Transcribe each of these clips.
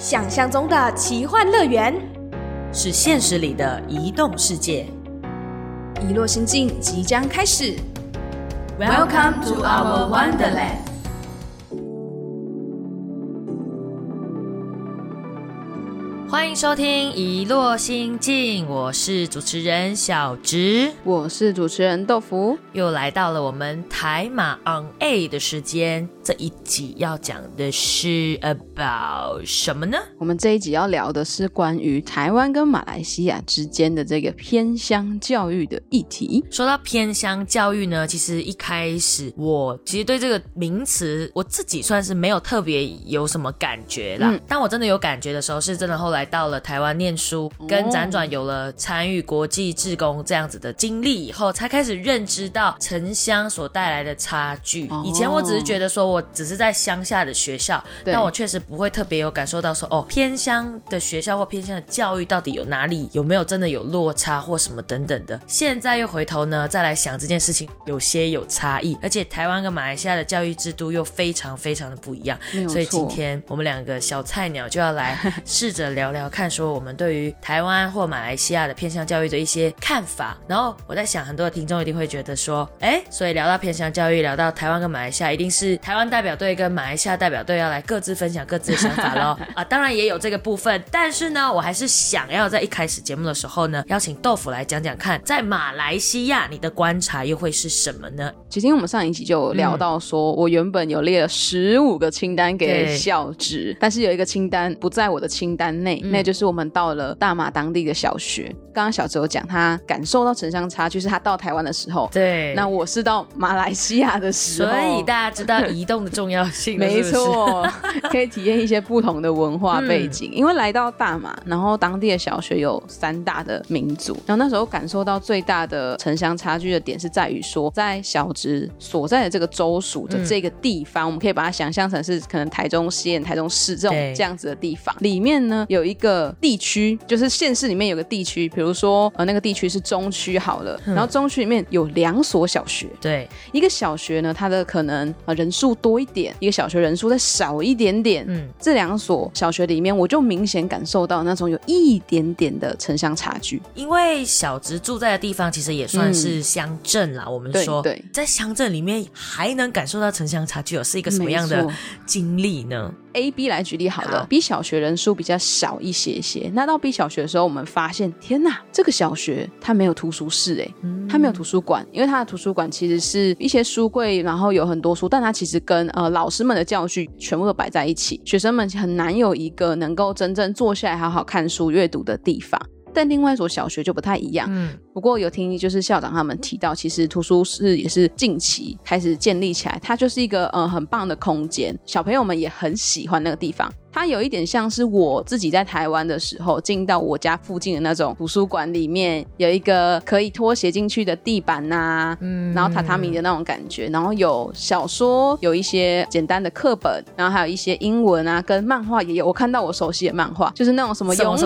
想象中的奇幻乐园，是现实里的移动世界。遗落心境即将开始。Welcome to our Wonderland。欢迎收听《遗落心境》，我是主持人小直，我是主持人豆腐。又来到了我们台马 on A 的时间。这一集要讲的是 about 什么呢？我们这一集要聊的是关于台湾跟马来西亚之间的这个偏乡教育的议题。说到偏乡教育呢，其实一开始我其实对这个名词我自己算是没有特别有什么感觉啦。嗯但我真的有感觉的时候，是真的后来到了台湾念书，跟辗转有了参与国际志工这样子的经历以后，才开始认知到城乡所带来的差距。哦以前我只是觉得说我只是在乡下的学校，对但我确实不会特别有感受到说哦，偏乡的学校或偏乡的教育到底有哪里有没有真的有落差或什么等等的。现在又回头呢，再来想这件事情，有些有差异，而且台湾跟马来西亚的教育制度又非常非常的不一样。所以今天我们两个小菜鸟就要来试着聊聊看，说我们对于台湾或马来西亚的偏向教育的一些看法。然后我在想，很多的听众一定会觉得说，哎，所以聊到偏向教育，聊到台湾跟马来西亚，一定是台湾代表队跟马来西亚代表队要来各自分享各自的想法喽。啊，当然也有这个部分，但是呢，我还是想要在一开始节目的时候呢，邀请豆腐来讲讲看，在马来西亚你的观察又会是什么呢？其实我们上一集就有聊到说，我原本有列了十五个清单给对校职，但是有一个清单不在我的清单内，嗯那就是我们到了大马当地的小学。刚刚小哲有讲，他感受到城乡差距是他到台湾的时候，对，那我是到马来西亚的时候，所以大家知道移动的重要性了，没错，可以体验一些不同的文化背嗯。景。因为来到大马，然后当地的小学有三大的民族，然后那时候感受到最大的城乡差距的点是在于说，在小职所在的这个州属的这个地方，我们可以把它想象成是可能台中县、台中市这种这样子的地方，里面呢有一个地区，就是县市里面有个地区，比如说呃那个地区是中区好了，然后中区里面有两所小学，对，一个小学呢，它的可能呃人数多一点，一个小学人数再少一点点。嗯，这两所小学里面，我就明显感受到那种有一点点的城乡差距。因为小直住在的地方其实也算是乡镇啦。我们说，对对在乡镇里面还能感受到城乡差距，有是一个什么样的经历呢？A、B 来举例好了好，B 小学人数比较少一些些。那到 B 小学的时候，我们发现，天哪，这个小学它没有图书室、哎、它没有图书馆，因为它的图书馆其实是一些书柜，然后有很多书，但它其实跟呃老师们的教具全部都摆在一起，学生们很难有一个能够真正坐下来好好看书、阅读的地方。但另外一所小学就不太一样，嗯，不过有听就是校长他们提到，其实图书室也是近期开始建立起来，它就是一个呃很棒的空间，小朋友们也很喜欢那个地方。它有一点像是我自己在台湾的时候进到我家附近的那种图书馆里面，有一个可以拖鞋进去的地板呐、嗯然后榻榻米的那种感觉，然后有小说，有一些简单的课本，然后还有一些英文啊，跟漫画也有。我看到我熟悉的漫画，就是那种什么什么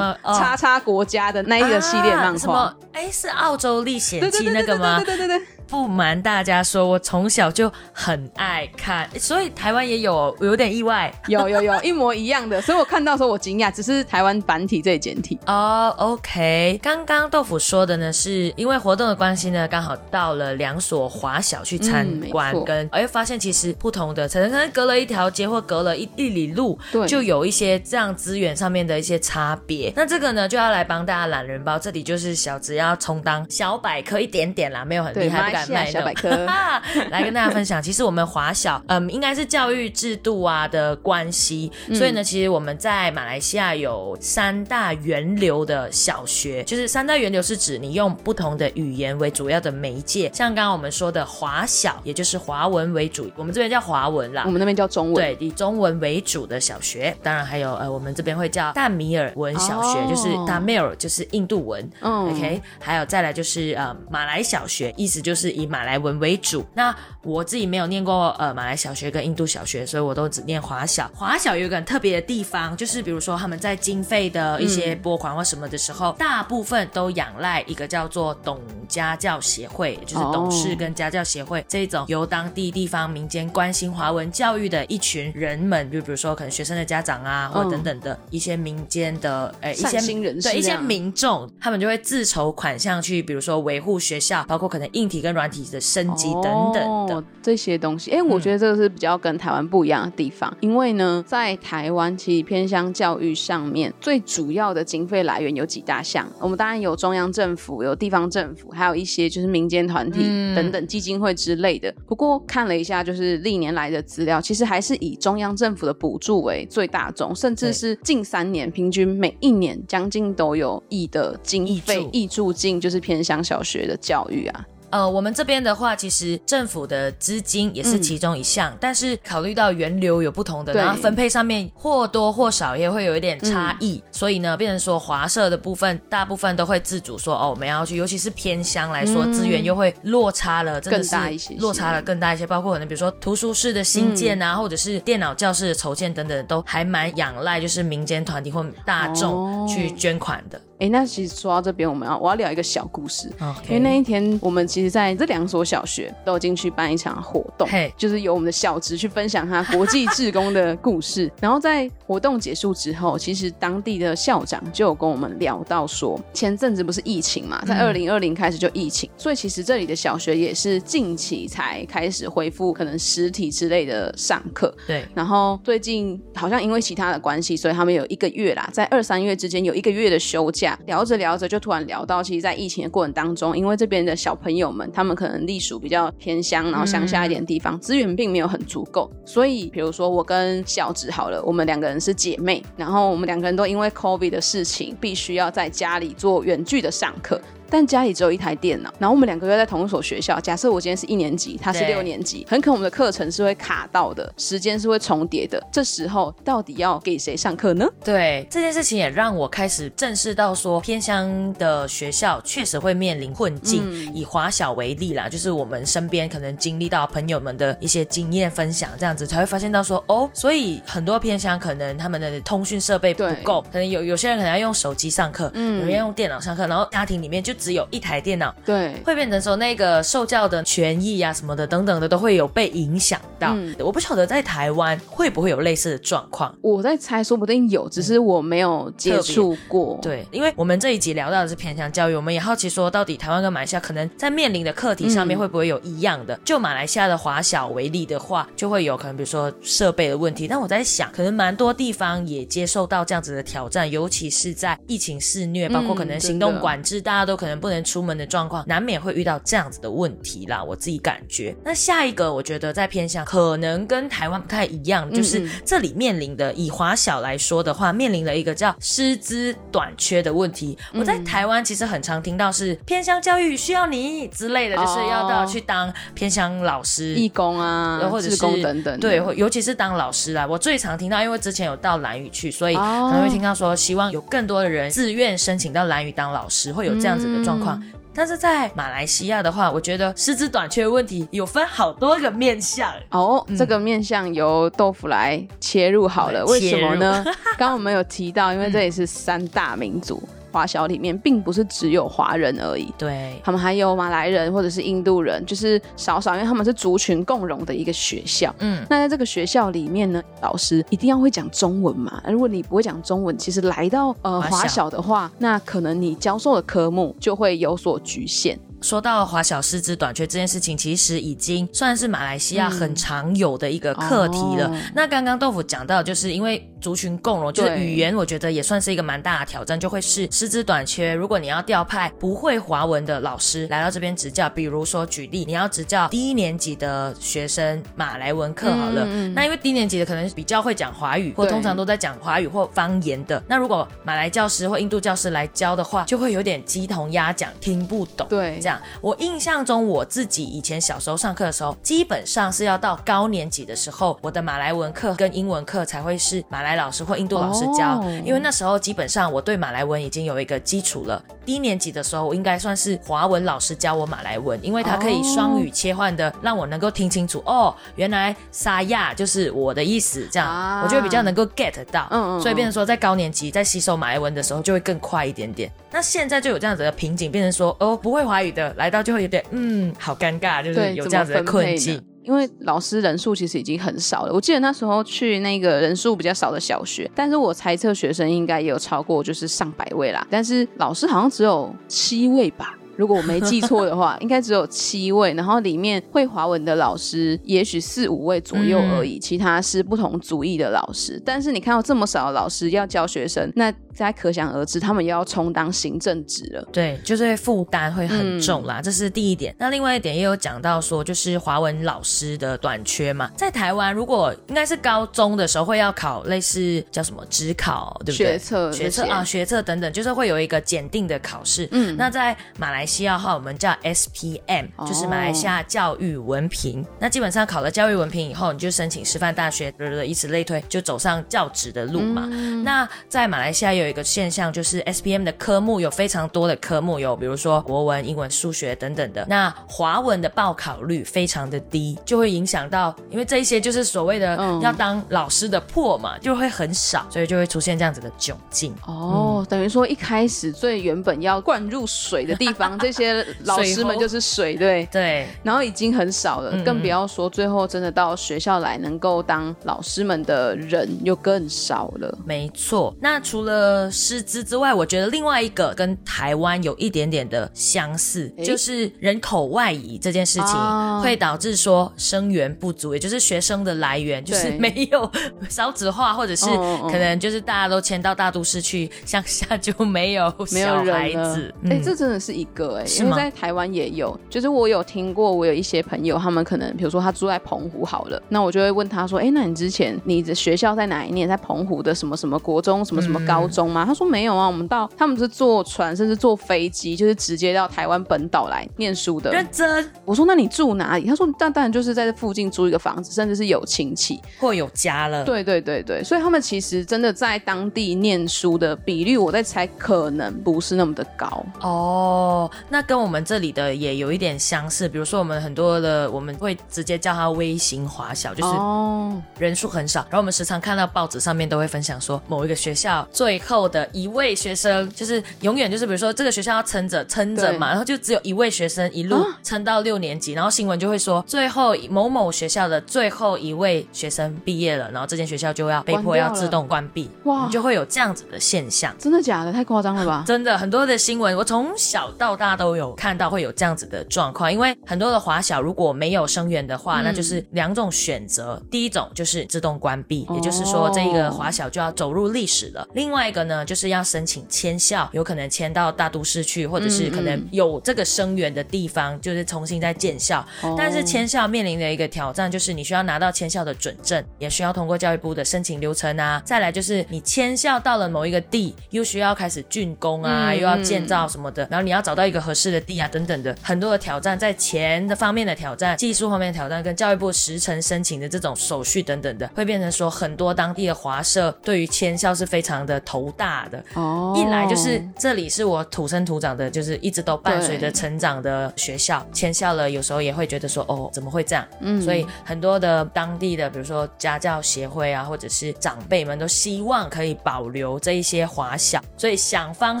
叉叉国家的那一个系列漫画。哎，是澳洲历险记那个吗？对对对对，不瞒大家说，我从小就很爱看，所以台湾也有，我有点意外。有有有一模一样的，所以我看到的时候我惊讶，只是台湾繁体这里简体。哦、o k 刚刚豆腐说的呢，是因为活动的关系呢，刚好到了两所华小去参观，错跟哎发现其实不同的，可能可能隔了一条街或隔了一一里路，对就有一些这样资源上面的一些差别。那这个呢，就要来帮大家懒人包，这里就是小只要充当小百科一点点啦，没有很厉，害，敢卖西亚小百。科，来跟大家分享，其实我们华小，嗯，应该是教育制度啊的关系，所以呢，其实我们在马来西亚有三大源流的小学，就是三大源流是指你用不同的语言为主要的媒介，像刚刚我们说的华小，也就是华文为主，我们这边叫华文啦我。们那边叫中文。对，以中文为主的小学，当然还有呃，我们这边会叫大米尔文小学，哦就是大米尔就是印度文，嗯 OK，还有再来就是呃马来小学，意思就是是以马来文为主。那我自己没有念过呃马来小学跟印度小学，所以我都只念华小。华小有一个很特别的地方，就是比如说他们在经费的一些拨款或什么的时候，大部分都仰赖一个叫做董家教协会，就是董事跟家教协会这种由当地地方民间关心华文教育的一群人们，就比如说可能学生的家长啊，或等等的一些民间的呃一些人对一些民众，他们就会自筹款项去，比如说维护学校，包括可能硬体跟软体的升级等等的。哦、这些东西。哎、我觉得这个是比较跟台湾不一样的地方，因为呢，在台湾其实偏向教育上面，最主要的经费来源有几大项。我们当然有中央政府，有地方政府，还有一些就是民间团体嗯等等基金会之类的。不过看了一下，就是历年来的资料，其实还是以中央政府的补助为最大宗，甚至是近三年平均每一年将近都有亿的经费挹注挹注进就是偏乡小学的教育啊。呃，我们这边的话，其实政府的资金也是嗯。其中一项，但是考虑到源流有不同的，然后分配上面或多或少也会有一点差异，嗯。所以呢，变成说华社的部分，大部分都会自主说哦，我们要去，尤其是偏乡来说，嗯。资源又会落差了，真的大一些些落差了更大一些，包括可能比如说图书室的新建啊，或者是电脑教室的筹建等等，都还蛮仰赖就是民间团体或大众哦。去捐款的。哎，那其实说到这边，我们要我要聊一个小故事。因为那一天，我们其实在这两所小学都有进去办一场活动嘿，就是由我们的小职去分享他国际志工的故事。然后在活动结束之后，其实当地的校长就有跟我们聊到说，前阵子不是疫情嘛，在二零二零开始就疫情，所以其实这里的小学也是近期才开始恢复可能实体之类的上课。对，然后最近好像因为其他的关系，所以他们有一个月啦，在二三月之间有一个月的休假。聊着聊着就突然聊到，其实，在疫情的过程当中，因为这边的小朋友们，他们可能隶属比较偏乡，然后乡下一点的地方，资源并没有很足够，所以比如说我跟小植好了，我们两个人是姐妹，然后我们两个人都因为 COVID 的事情，必须要在家里做远距的上课。但家里只有一台电脑，然后我们两个又在同一所学校。假设我今天是一年级，他是六年级，很可能我们的课程是会卡到的，时间是会重叠的。这时候到底要给谁上课呢？对这件事情也让我开始正视到说，偏乡的学校确实会面临困境。嗯以华小为例啦，就是我们身边可能经历到朋友们的一些经验分享，这样子才会发现到说，哦，所以很多偏乡可能他们的通讯设备不够，可能有有些人可能要用手机上课，嗯有人要用电脑上课，然后家庭里面就只有一台电脑，对，会变成说那个受教的权益啊什么的等等的都会有被影响到。嗯我不晓得在台湾会不会有类似的状况。我在猜，说不定有，只是我没有接触过。，对，因为我们这一集聊到的是偏向教育，我们也好奇说，到底台湾跟马来西亚可能在面临的课题上面嗯会不会有一样的？就马来西亚的华小为例的话，就会有可能比如说设备的问题。但我在想，可能蛮多地方也接受到这样子的挑战，尤其是在疫情肆虐，包括可能嗯行动管制，大家都可能不能出门的状况，难免会遇到这样子的问题啦。我自己感觉。那下一个，我觉得在偏向可能跟台湾不太一样，就是嗯这里面临的，以华小来说的话，面临了一个叫师资短缺的问题。我在台湾其实很常听到是偏乡教育需要你之类的，就是要到哦去当偏乡老师。义工啊，志或者是工等等，对，尤其是当老师啦，我最常听到，因为之前有到蓝屿去，所以可哦能会听到说，希望有更多的人自愿申请到蓝屿当老师，会有这样子的状况。嗯但是在马来西亚的话，我觉得师资短缺问题有分好多个面向。哦，这个面向由豆腐来切入好了，为什么呢？刚刚我们有提到，因为这里是三大民族，华小里面并不是只有华人而已。对，他们还有马来人或者是印度人，就是少少，因为他们是族群共融的一个学校。嗯，那在这个学校里面呢，老师一定要会讲中文嘛。如果你不会讲中文，其实来到呃华小的话，那可能你教授的科目就会有所局限。说到华小师资短缺这件事情，其实已经算是马来西亚很常有的一个课题了。哦那刚刚豆腐讲到，就是因为族群共融，就是语言，我觉得也算是一个蛮大的挑战，就会是师资短缺。如果你要调派不会华文的老师来到这边执教，比如说举例，你要执教低年级的学生马来文课好了，嗯嗯那因为低年级的可能比较会讲华语，或通常都在讲华语或方言的。那如果马来教师或印度教师来教的话，就会有点鸡同鸭讲，听不懂。对这样，我印象中我自己以前小时候上课的时候，基本上是要到高年级的时候，我的马来文课跟英文课才会是马来来老师或印度老师教，哦因为那时候基本上我对马来文已经有一个基础了。低年级的时候，我应该算是华文老师教我马来文，因为他可以双语切换的，让我能够听清楚哦，原来沙亚就是我的意思，这样、啊我就会比较能够 get 到。嗯嗯嗯所以变成说在高年级在吸收马来文的时候就会更快一点点。那现在就有这样子的瓶颈，变成说哦不会华语的来到就会有点嗯好尴尬，就是有这样子的困境呢。。因为老师人数其实已经很少了，我记得那时候去那个人数比较少的小学，但是我猜测学生应该也有超过就是上百位啦，但是老师好像只有七位吧。如果我没记错的话，应该只有七位，然后里面会华文的老师也许四五位左右而已，其他是不同族裔的老师。但是你看到这么少的老师要教学生，那大家可想而知，他们又要充当行政职了。对，就是会负担会很重嗯啦，这是第一点。那另外一点也有讲到说，就是华文老师的短缺嘛，在台湾如果应该是高中的时候会要考类似叫什么职考，对不对？学测学测啊，学测等等，就是会有一个检定的考试。嗯那在马来西亚的话，我们叫 SPM，就是马来西亚教育文凭。那基本上考了教育文凭以后，你就申请师范大学，以此类推，就走上教职的路嘛。那在马来西亚有一个现象，就是 SPM 的科目有非常多的科目，有比如说国文、英文、数学等等的。那华文的报考率非常的低，就会影响到，因为这一些就是所谓的嗯要当老师的破嘛，就会很少，所以就会出现这样子的窘境。哦，等于说一开始最原本要灌入水的地方，这些老师们就是水，对。对，然后已经很少了，嗯更不要说最后真的到学校来能够当老师们的人又更少了。没错，那除了师资之外，我觉得另外一个跟台湾有一点点的相似，诶就是人口外移这件事情哦会导致说生源不足，也就是学生的来源就是 没有少子化，或者是可能就是大家都迁到大都市去，乡下就没有没有小孩子。，哎、嗯这真的是一个哎、因为在台湾也有，就是我有听过，我有一些朋友，他们可能比如说他住在澎湖好了，那我就会问他说，哎、那你之前你的学校在哪一年？在澎湖的什么什么国中，什么什么高中吗？他说没有啊，我们到他们是坐船，甚至坐飞机，就是直接到台湾本岛来念书的。认真我说那你住哪里？他说那当然就是在这附近租一个房子，甚至是有亲戚。或有家了，对对对对，所以他们其实真的在当地念书的比率，我在猜可能不是那么的高。哦，那跟我们这里的也有一点相似。比如说，我们很多的我们会直接叫它微型华小，就是哦，人数很少。然后我们时常看到报纸上面都会分享说，某一个学校最后的一位学生，就是永远就是比如说这个学校要撑着撑着嘛，然后就只有一位学生一路啊撑到六年级，然后新闻就会说最后某某学校的最后一位学生毕业了，然后这间学校就要被迫要自动关闭，哇就会有这样子的现象。真的假的？太夸张了吧？真的很多的新闻，我从小到大都有看到会有这样子的状况。因为很多的华小如果没有生源的话，嗯那就是两种选择。第一种就是自动关闭，哦也就是说这一个华小就要走入历史了。另外一个呢，就是要申请迁校，有可能迁到大都市去，或者是可能有这个生源的地方，就是重新再建校。哦但是迁校面临的一个挑战就是你需要拿到迁校的准证，也需要通过教育部的申请流程啊。再来就是你迁校到了某一个地，又需要开始竣工啊，嗯又要建造什么的，然后你要找到一个合适的地啊，等等的很多的挑战，在钱的方面的挑战、技术方面的挑战，跟教育部时程申请的这种手续等等的，会变成说很多当地的华社对于迁校是非常的头大的。哦，一来就是这里是我土生土长的，就是一直都伴随着成长的学校，迁校了，有时候也会觉得说，哦，怎么会这样？嗯所以很多的当地的，比如说家教协会啊，或者是长辈们都希望可以保留这一些华小，所以想方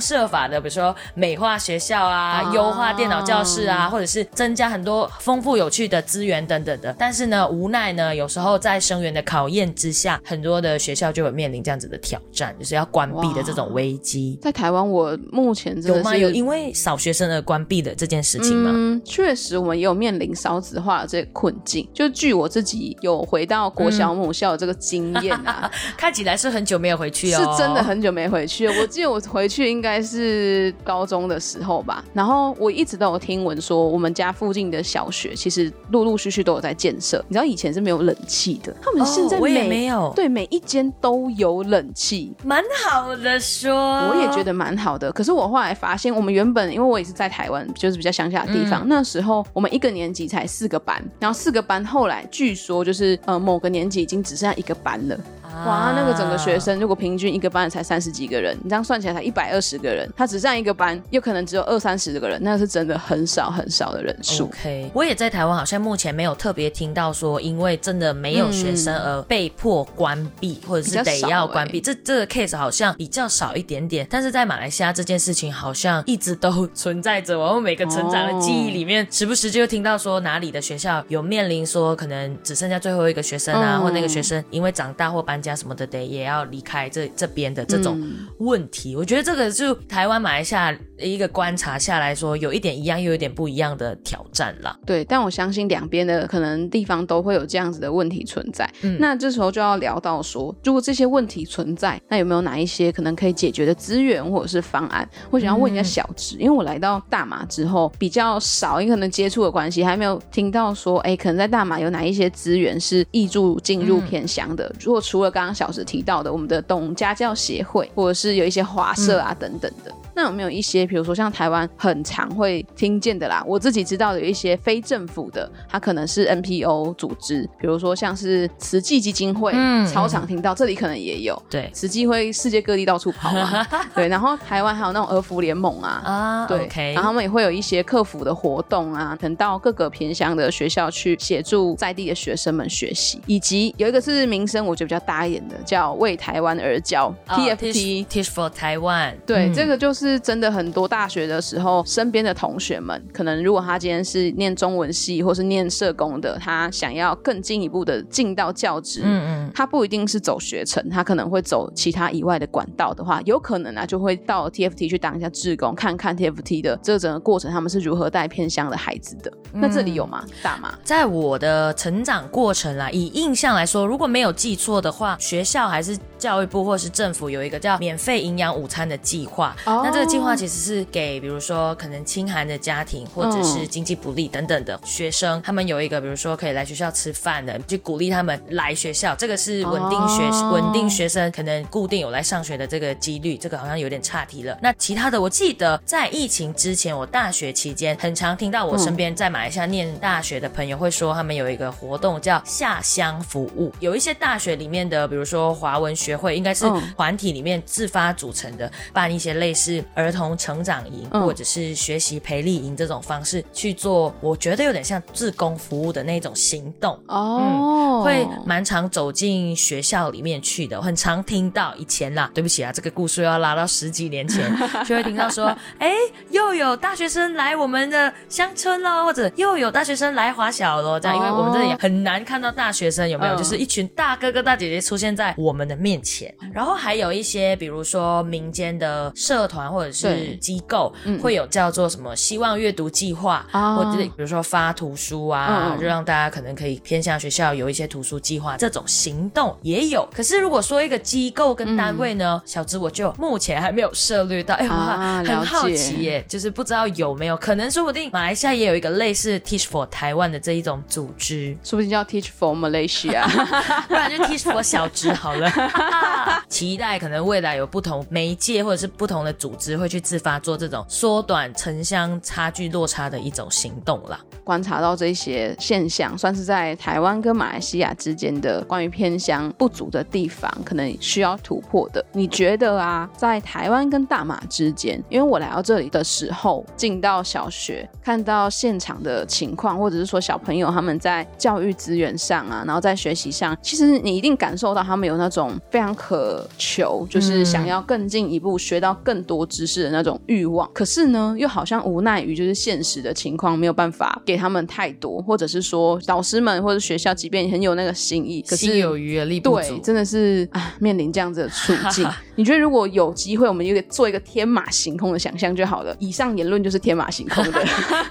设法的，比如说美化学校啊，哦优化电脑教室啊，或者是增加很多丰富有趣的资源等等的。但是呢，无奈呢，有时候在生源的考验之下，很多的学校就有面临这样子的挑战，就是要关闭的这种危机。在台湾，我目前真有吗？有因为少学生而关闭的这件事情吗？嗯，确实，我们也有面临少子化的这个困境。就据我自己有回到国小母校的这个经验啊，看起来是很久没有回去哦，是真的很久没回去。我记得我回去应该是高中的时候吧。然后我一直都有听闻说，我们家附近的小学其实陆陆续续都有在建设。你知道以前是没有冷气的，他们现在哦我也每没有对每一间都有冷气。蛮好的说，我也觉得蛮好的。可是我后来发现，我们原本因为我也是在台湾，就是比较乡下的地方，嗯那时候我们一个年级才四个班，然后四个班后来据说就是呃某个年级已经只剩下一个班了。哇，那个整个学生如果平均一个班才三十几个人，你这样算起来才一百二十个人，他只占一个班，又可能只有二三十个人，那是真的很少很少的人数。OK，我也在台湾，好像目前没有特别听到说，因为真的没有学生而被迫关闭，或者是得要关闭。这这个 case 好像比较少一点点，但是在马来西亚这件事情好像一直都存在着。我们每个成长的记忆里面，时不时就会听到说哪里的学校有面临说可能只剩下最后一个学生啊，嗯或那个学生因为长大或搬家什么的，得也要离开这这边的这种问题。我觉得这个就台湾、马来西亚一个观察下来说，有一点一样，又有点不一样的挑战啦。对，但我相信两边的可能地方都会有这样子的问题存在。嗯那这时候就要聊到说，如果这些问题存在，那有没有哪一些可能可以解决的资源或者是方案？我想要问一下小植，因为我来到大马之后比较少，因为可能接触的关系，还没有听到说，哎，可能在大马有哪一些资源是挹注进入偏乡的。如果除了刚刚小石提到的，我们的懂家教协会，或者是有一些华社啊、等等的。那有没有一些，比如说像台湾很常会听见的啦，我自己知道的有一些非政府的，它可能是 NPO 组织，比如说像是慈济基金会，嗯超常听到，这里可能也有。对。慈济会世界各地到处跑嘛，对，然后台湾还有那种儿福联盟啊，啊，对然后他们也会有一些客服的活动啊，可能到各个偏乡的学校去协助在地的学生们学习，以及有一个是名声我觉得比较大一点的，叫为台湾而教、哦 TFT。Teach for Taiwan，对，嗯。这个就是真的很多大学的时候，身边的同学们，可能如果他今天是念中文系或是念社工的，他想要更进一步的进到教职，嗯嗯，他不一定是走学程，他可能会走其他以外的管道的话，有可能啊就会到 TFT 去当一下志工，看看 TFT 的这整个过程，他们是如何带偏乡的孩子的。那这里有吗？大吗？在我的成长过程啦，以印象来说，如果没有记错的话，学校还是教育部或是政府有一个叫免费营养午餐的计划。哦那这个计划其实是给比如说可能清寒的家庭或者是经济不利等等的学生，他们有一个比如说可以来学校吃饭的，就鼓励他们来学校。这个是稳定学哦稳定学生可能固定有来上学的这个几率，这个好像有点差题了。那其他的，我记得在疫情之前，我大学期间很常听到我身边在马来西亚念大学的朋友会说，他们有一个活动叫下乡服务。有一些大学里面的，比如说华文学会，应该是嗯团体里面自发组成的，办一些类似儿童成长营、嗯。或者是学习培力营这种方式去做，我觉得有点像自工服务的那种行动。哦，会蛮常走进学校里面去的，很常听到以前啦，对不起啊，这个故事要拉到十几年前，就会听到说，哎，又有大学生来我们的乡村喽，或者又有大学生来华小喽，这样，因为我们这里也很难看到大学生有没有，嗯就是一群大哥哥大姐姐出现在我们的面前，然后还有一些比如说民间的社团或者是机构，会有叫做什么希望阅读计划，啊或者比如说发图书啊，嗯就让大家可能可以偏向学校有一些图书计划，这种行动也有。可是如果说一个机构跟单位呢，小芝我就目前还没有涉猎到，哎、我很好奇耶，就是不知道有没有可能，说不定马来西亚也有一个类似 Teach for 台湾的这一种组织，说不定叫 Teach for Malaysia。不然就 Teach for 小芝好了。期待可能未来有不同媒介或者是不同的组织只会去自发做这种缩短城乡差距落差的一种行动啦。观察到这些现象，算是在台湾跟马来西亚之间的关于偏乡不足的地方，可能需要突破的。你觉得啊，在台湾跟大马之间，因为我来到这里的时候，进到小学，看到现场的情况，或者是说小朋友他们在教育资源上啊，然后在学习上，其实你一定感受到他们有那种非常渴求，就是想要更进一步学到更多知识的那种欲望。可是呢，又好像无奈于就是现实的情况没有办法给他们太多，或者是说导师们或者学校，即便很有那个心意，可是心有余而力不对，足。真的是啊，面临这样子的处境。你觉得如果有机会，我们有个做一个天马行空的想象就好了。以上言论就是天马行空的。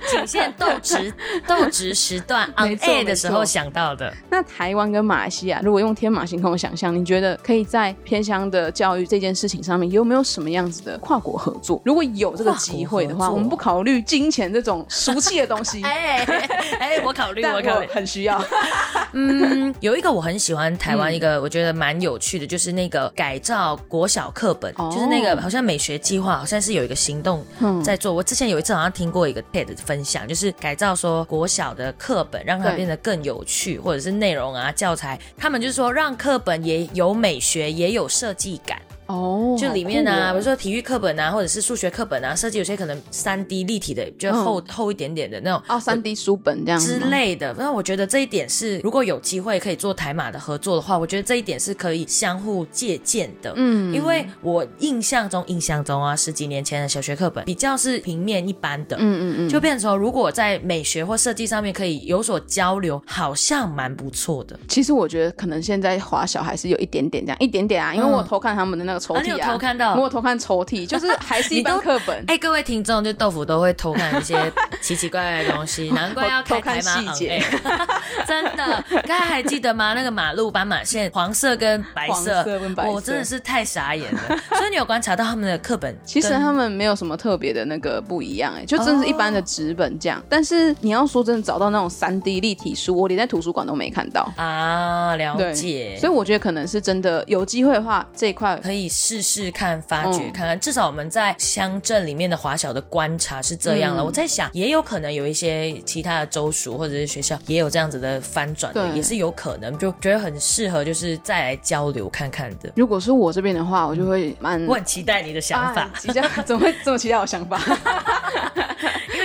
仅限斗职斗职时段 on 没错 air 的时候想到的。那台湾跟马来西亚，如果用天马行空的想象，你觉得可以在偏乡的教育这件事情上面有没有什么样子的跨国合作？如果有这个机会的话，我们不考虑金钱这种俗气的东西，哎 哎，我考虑，我考虑。很需要。嗯，有一个我很喜欢台湾嗯一个，我觉得蛮有趣的，就是那个改造国小课本，哦就是那个好像美学计划，好像是有一个行动嗯在做。我之前有一次好像听过一个 TED 的分享，就是改造说国小的课本，让它变得更有趣，或者是内容啊教材，他们就是说让课本也有美学，也有设计感。哦，就里面啊，哦比如说体育课本啊，或者是数学课本啊，设计有些可能三 D 立体的，就厚、厚一点点的那种。哦，三 D 书本这样之类的，那我觉得这一点是，如果有机会可以做台马的合作的话，我觉得这一点是可以相互借鉴的。嗯因为我印象中，印象中啊，十几年前的小学课本比较是平面一般的，嗯嗯嗯，就变成说，如果在美学或设计上面可以有所交流，好像蛮不错的。其实我觉得可能现在华小还是有一点点这样，一点点啊，因为我偷看他们的那个抽屉啊，啊你有偷看到我有偷看抽屉，就是还是一般课本。哎、各位听众，就豆腐都会偷看一些奇奇怪怪的东西，难怪要偷看马细节 真的，刚才还记得吗？那个马路斑马线，黄色跟白黄色，色跟白色我真的是太傻眼了。所以你有观察到他们的课本，其实他们没有什么特别的那个不一样、哎，就真的是一般的纸本这样。但是你要说真的找到那种三 D 立体书，我连在图书馆都没看到。啊了，解，所以我觉得可能是真的有机会的话，这一块可以试试看，发掘嗯看看。至少我们在乡镇里面的华小的观察是这样了。嗯我在想，也有可能有一些其他的州属或者是学校也有这样子的翻转也是有可能，就觉得很适合，就是再来交流看看的。如果是我这边的话，我就会蛮我很期待你的想法啊，期待怎么会这么期待我想法？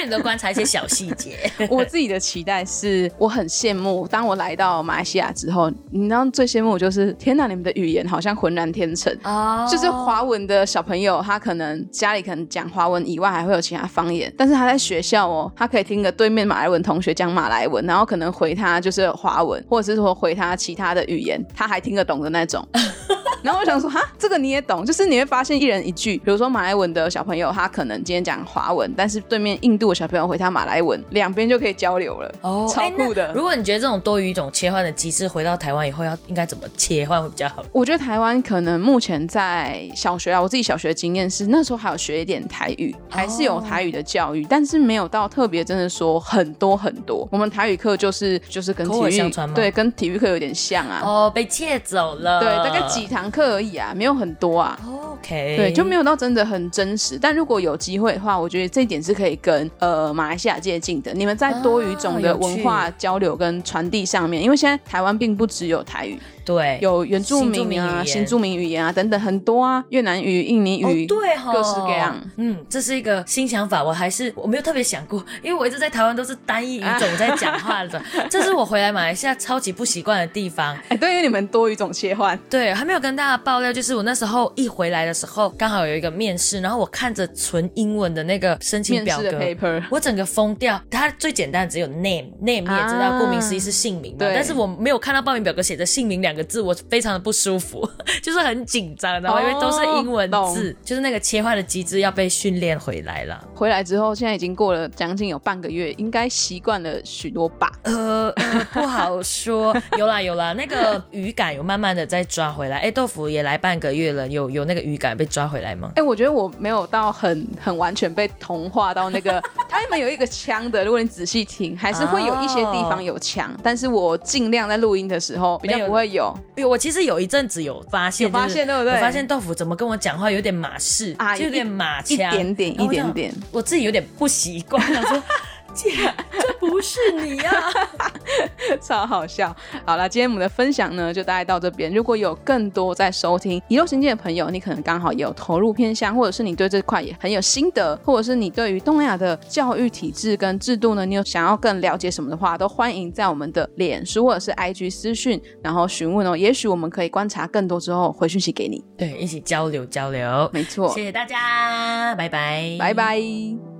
你都观察一些小细节。我自己的期待是，我很羡慕，当我来到马来西亚之后，你知道最羡慕就是，天哪，你们的语言好像浑然天成。哦就是华文的小朋友，他可能家里可能讲华文以外，还会有其他方言，但是他在学校哦，他可以听个对面马来文同学讲马来文，然后可能回他就是华文，或者是说回他其他的语言，他还听得懂的那种。然后我想说，哈，这个你也懂，就是你会发现一人一句，比如说马来文的小朋友，他可能今天讲华文，但是对面印度的小朋友回他马来文，两边就可以交流了，哦超酷的。如果你觉得这种多语种切换的机制回到台湾以后要应该怎么切换会比较好？我觉得台湾可能目前在小学啊，我自己小学的经验是，那时候还有学一点台语，还是有台语的教育，但是没有到特别真的说很多很多。我们台语课就是就是跟体育对，跟体育课有点像啊。哦，被窃走了。对，大概几堂课而已啊，没有很多啊。OK，对，就没有到真的很真实。但如果有机会的话，我觉得这一点是可以跟呃马来西亚接近的。你们在多语种的文化交流跟传递上面，因为现在台湾并不只有台语，对有原住民民啊、新住民语言啊等等很多啊，越南语、印尼哦语，对哈，各式各样。嗯，这是一个新想法，我还是我没有特别想过，因为我一直在台湾都是单一语种 在讲话的，这是我回来马来西亚超级不习惯的地方。哎，对，因为你们多语种切换，对，还没有跟大家爆料，就是我那时候一回来的时候，刚好有一个面试，然后我看着纯英文的那个申请表格我整个疯掉。它最简单只有 name，name 你也知道，啊。顾名思义是姓名但是我没有看到报名表格写着姓名两个字，我非常的不舒服，就是很紧张，然后因为都是英文懂字，就是那个切换的机制要被训练回来了。回来之后，现在已经过了将近有半个月，应该习惯了许多吧。呃，呃不好说，有啦有啦，那个语感有慢慢的在抓回来。哎，豆腐也来半个月了，有有那个语感被抓回来吗？哎、我觉得我没有到很很完全被同化到那个，他们有一个腔的，如果你仔细听，还是会有一些地方有腔，但是我尽量在录音的时候比较不会有。有，我其实有一阵子有发现，有发现就是对不对？我发现豆腐怎么跟我讲话有点马氏，啊就有点马一，点点一点点。我自己有点不习惯，姐，这不是你呀、超好笑。好了，今天我们的分享呢，就大概到这边。如果有更多在收听遗漏行界的朋友，你可能刚好也有投入偏向，或者是你对这块也很有心得，或者是你对于东南亚的教育体制跟制度呢，你有想要更了解什么的话，都欢迎在我们的脸书或者是 IG 私讯，然后询问哦。也许我们可以观察更多之后回讯息给你。对，一起交流交流。没错谢，谢大家，拜拜，拜拜。